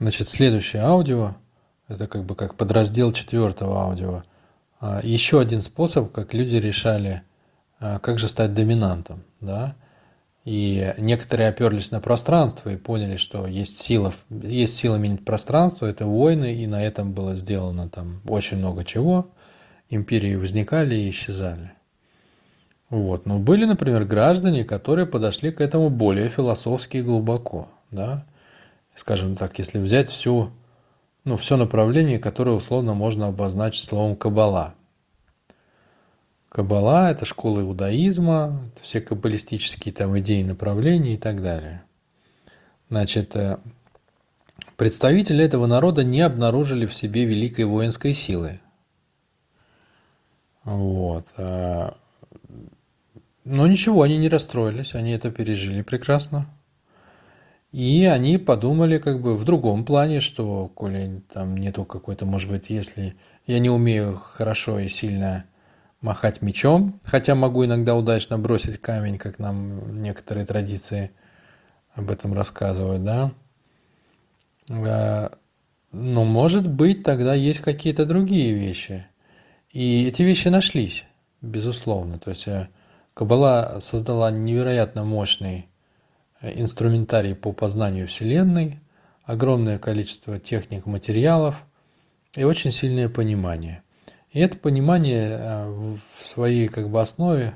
Значит, следующее аудио, это как бы как подраздел четвертого аудио. А, Еще один способ, как люди решали, а, как же стать доминантом, да. И некоторые оперлись на пространство и поняли, что есть сила, есть сила менять пространство, это войны, и на этом было сделано там очень много чего. Империи возникали и исчезали. Вот. Но были, например, граждане, которые подошли к этому более философски и глубоко. Да? Скажем так, если взять всю, ну, все направление, которое условно можно обозначить словом «каббала». Каббала – это школа иудаизма, все каббалистические там идеи, направления и так далее. Значит, э, представители этого народа не обнаружили в себе великой воинской силы. Вот. э, Но ничего, они не расстроились, они это пережили прекрасно. И они подумали как бы в другом плане, что, коли там нету какой-то, может быть, если я не умею хорошо и сильно махать мечом, хотя могу иногда удачно бросить камень, как нам некоторые традиции об этом рассказывают, да. А, Но может быть тогда есть какие-то другие вещи. И эти вещи нашлись, безусловно. То есть э, Каббала создала невероятно мощный инструментарий по познанию Вселенной, огромное количество техник, материалов и очень сильное понимание – и это понимание э, в своей как бы основе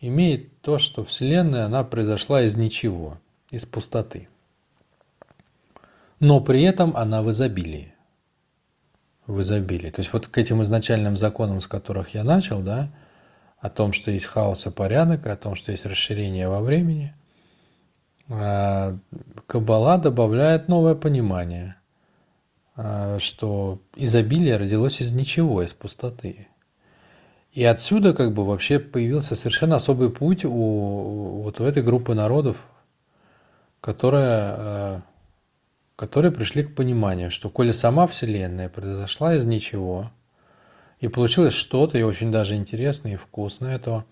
имеет то, что Вселенная, она произошла из ничего, из пустоты. Но при этом она в изобилии. В изобилии. То есть вот к этим изначальным законам, с которых я начал, да, о том, что есть хаос и порядок, о том, что есть расширение во времени, э, Каббала добавляет новое понимание – а, что изобилие родилось из ничего, из пустоты. И отсюда как бы вообще появился совершенно особый путь у, вот у этой группы народов, которая, а, которые пришли к пониманию, что коли сама Вселенная произошла из ничего, и получилось что-то и очень даже интересное и вкусное, то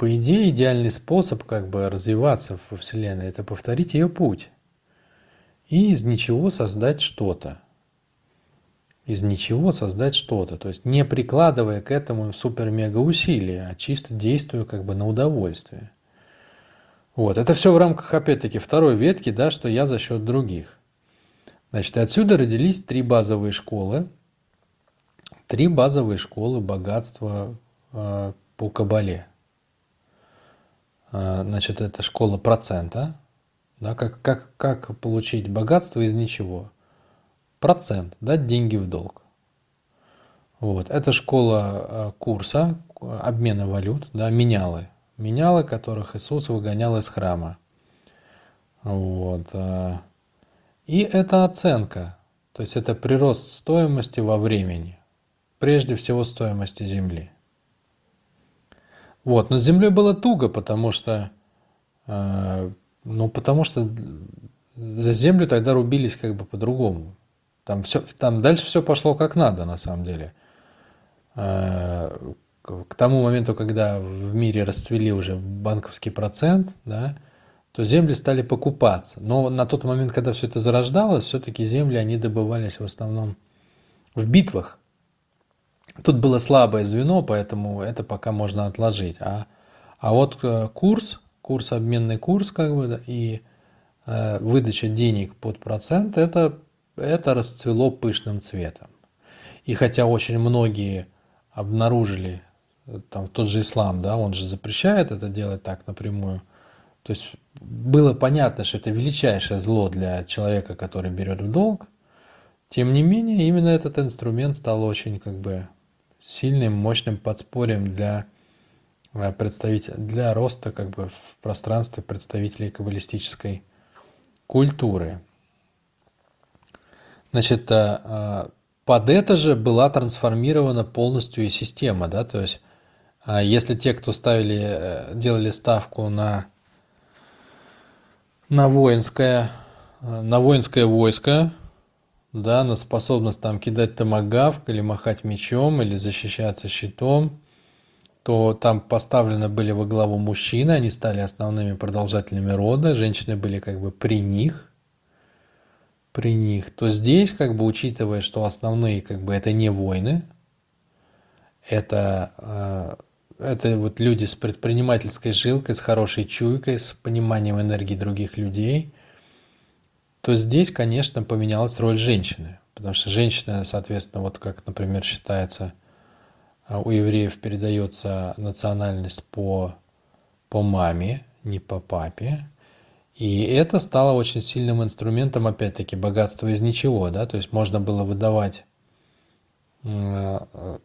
по идее идеальный способ как бы развиваться во Вселенной – это повторить ее путь и из ничего создать что-то из ничего создать что-то. То есть не прикладывая к этому супер-мега усилия, а чисто действуя как бы на удовольствие. Вот, это все в рамках, опять-таки, второй ветки, да, что я за счет других. Значит, отсюда родились три базовые школы. Три базовые школы богатства э, по Кабале. Э, значит, это школа процента. Да, как, как, как получить богатство из ничего процент, дать деньги в долг. Вот. Это школа э, курса, обмена валют, да, менялы. Менялы, которых Иисус выгонял из храма. Вот. Э. И это оценка, то есть это прирост стоимости во времени, прежде всего стоимости земли. Вот, но с землей было туго, потому что, э, ну, потому что за землю тогда рубились как бы по-другому. Там, все, там дальше все пошло как надо, на самом деле. Э, к тому моменту, когда в мире расцвели уже банковский процент, да, то земли стали покупаться. Но на тот момент, когда все это зарождалось, все-таки земли, они добывались в основном в битвах. Тут было слабое звено, поэтому это пока можно отложить. А, а вот э, курс, курс, обменный курс, как бы, и э, выдача денег под процент, это это расцвело пышным цветом. И хотя очень многие обнаружили, там тот же ислам, да, он же запрещает это делать так напрямую, то есть было понятно, что это величайшее зло для человека, который берет в долг, тем не менее, именно этот инструмент стал очень как бы сильным, мощным подспорьем для э, представителя, для роста как бы в пространстве представителей каббалистической культуры. Значит, э, э, под это же была трансформирована полностью и система, да, то есть если те, кто ставили, делали ставку на, на воинское, на воинское войско, да, на способность там кидать томагавк или махать мечом или защищаться щитом, то там поставлены были во главу мужчины, они стали основными продолжателями рода, женщины были как бы при них, при них, то здесь, как бы учитывая, что основные, как бы, это не войны, это, э, это вот люди с предпринимательской жилкой, с хорошей чуйкой, с пониманием энергии других людей, то здесь, конечно, поменялась роль женщины. Потому что женщина, соответственно, вот как, например, считается, э, у евреев передается национальность по, по маме, не по папе. И это стало очень сильным инструментом, опять-таки, богатства из ничего, да, то есть можно было выдавать э,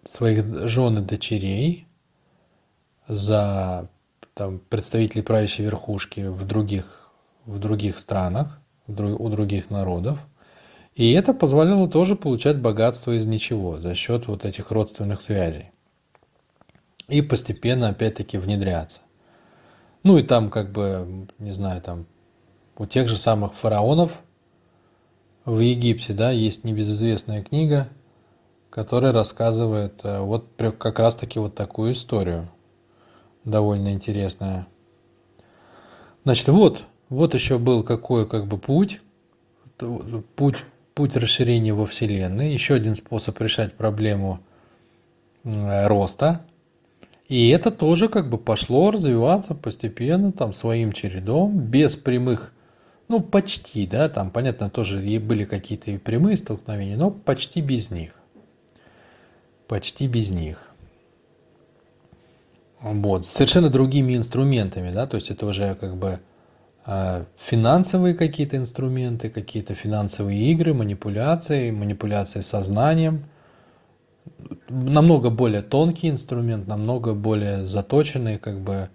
своих жен и дочерей за там, представителей правящей верхушки в других, в других странах, у других народов. И это позволяло тоже получать богатство из ничего за счет вот этих родственных связей. И постепенно опять-таки внедряться. Ну и там как бы, не знаю, там у тех же самых фараонов в Египте, да, есть небезызвестная книга, которая рассказывает э, вот как раз-таки вот такую историю, довольно интересная. Значит, вот, вот еще был какой как бы путь, путь, путь расширения во Вселенной, еще один способ решать проблему роста, и это тоже как бы пошло развиваться постепенно, там, своим чередом, без прямых ну, почти, да, там, понятно, тоже и были какие-то и прямые столкновения, но почти без них. Почти без них. Вот, совершенно другими инструментами, да, то есть это уже как бы э, финансовые какие-то инструменты, какие-то финансовые игры, манипуляции, манипуляции сознанием. Намного более тонкий инструмент, намного более заточенный, как бы,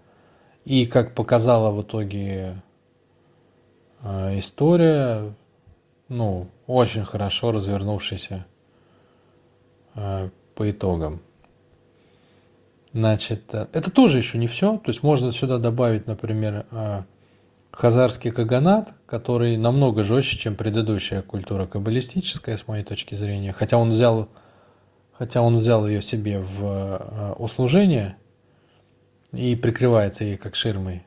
и как показала в итоге а, история, ну, очень хорошо развернувшаяся а, по итогам. Значит, э, это тоже еще не все. То есть можно сюда добавить, например, а, хазарский каганат, который намного жестче, чем предыдущая культура каббалистическая, с моей точки зрения. Хотя он взял, хотя он взял ее себе в услужение и прикрывается ей как ширмой.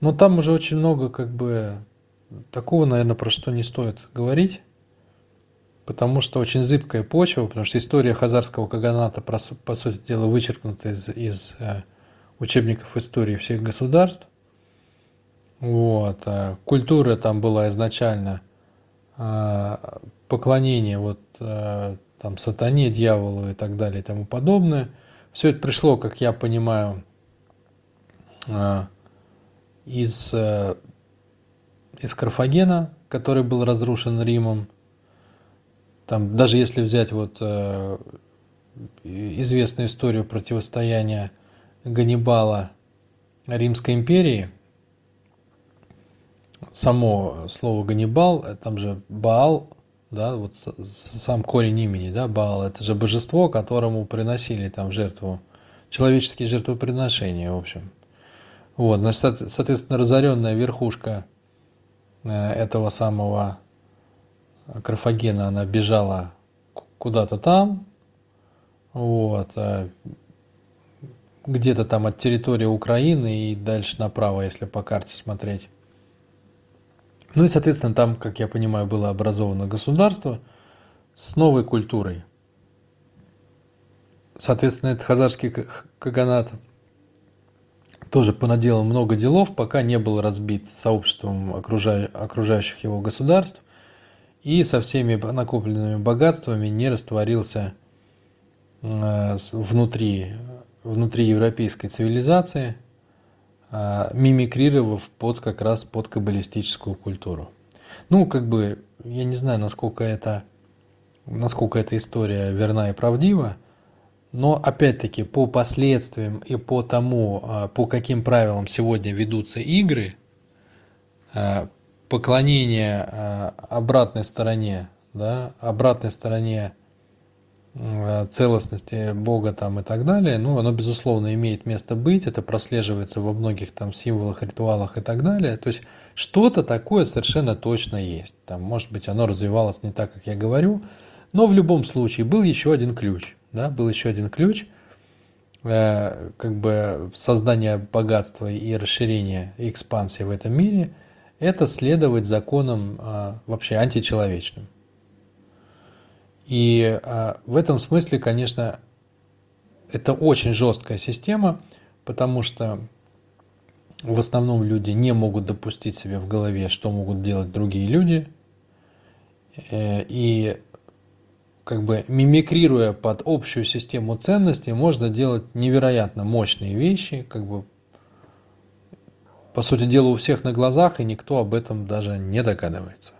Но там уже очень много как бы такого, наверное, про что не стоит говорить, потому что очень зыбкая почва, потому что история хазарского каганата, по сути дела, вычеркнута из, из э, учебников истории всех государств. Вот. А культура там была изначально э, поклонение вот э, там сатане, дьяволу и так далее и тому подобное. Все это пришло, как я понимаю, из из Карфагена, который был разрушен Римом. Там, даже если взять вот э, известную историю противостояния Ганнибала Римской империи, само слово Ганнибал, э, там же Баал, да, вот сам корень имени, да, Баал, это же божество, которому приносили там жертву, человеческие жертвоприношения, в общем. Вот, значит, соответственно, разоренная верхушка Э, этого самого Карфагена она бежала куда-то там, вот, э, где-то там от территории Украины и дальше направо, если по карте смотреть. Ну и, соответственно, там, как я понимаю, было образовано государство с новой культурой. Соответственно, это хазарский каганат – тоже понаделал много делов, пока не был разбит сообществом окружающих его государств и со всеми накопленными богатствами не растворился э, внутри, внутри европейской цивилизации, мимикрировав под как раз под каббалистическую культуру. Ну, как бы, я не знаю, насколько это, насколько эта история верна и правдива, но опять-таки по последствиям и по тому, а, по каким правилам сегодня ведутся игры, а, поклонение а, обратной стороне, да, обратной стороне целостности Бога там и так далее, ну, оно, безусловно, имеет место быть, это прослеживается во многих там символах, ритуалах и так далее. То есть что-то такое совершенно точно есть. Там, может быть, оно развивалось не так, как я говорю, но в любом случае был еще один ключ – да, был еще один ключ, э, как бы создание богатства и расширение и экспансии в этом мире, это следовать законам а, вообще античеловечным. И а, в этом смысле, конечно, это очень жесткая система, потому что в основном люди не могут допустить себе в голове, что могут делать другие люди. Э, и как бы мимикрируя под общую систему ценностей, можно делать невероятно мощные вещи, как бы по сути дела у всех на глазах, и никто об этом даже не догадывается.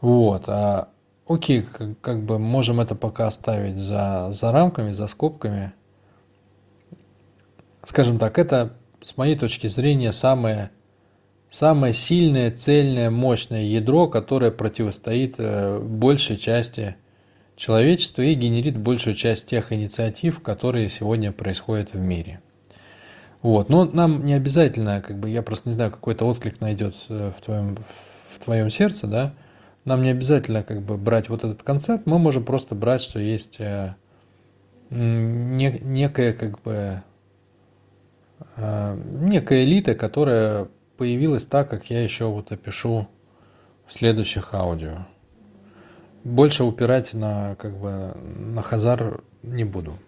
Вот. А, окей, как, бы можем это пока оставить за, за рамками, за скобками. Скажем так, это с моей точки зрения, самое, самое сильное, цельное, мощное ядро, которое противостоит э, большей части человечества и генерит большую часть тех инициатив, которые сегодня происходят в мире. Вот. Но нам не обязательно, как бы, я просто не знаю, какой-то отклик найдет э, в твоем, в твоем сердце, да, нам не обязательно как бы брать вот этот концепт, мы можем просто брать, что есть э, не, некая как бы Э, некая элита, которая появилась так, как я еще вот опишу в следующих аудио. Больше упирать на, как бы, на Хазар не буду.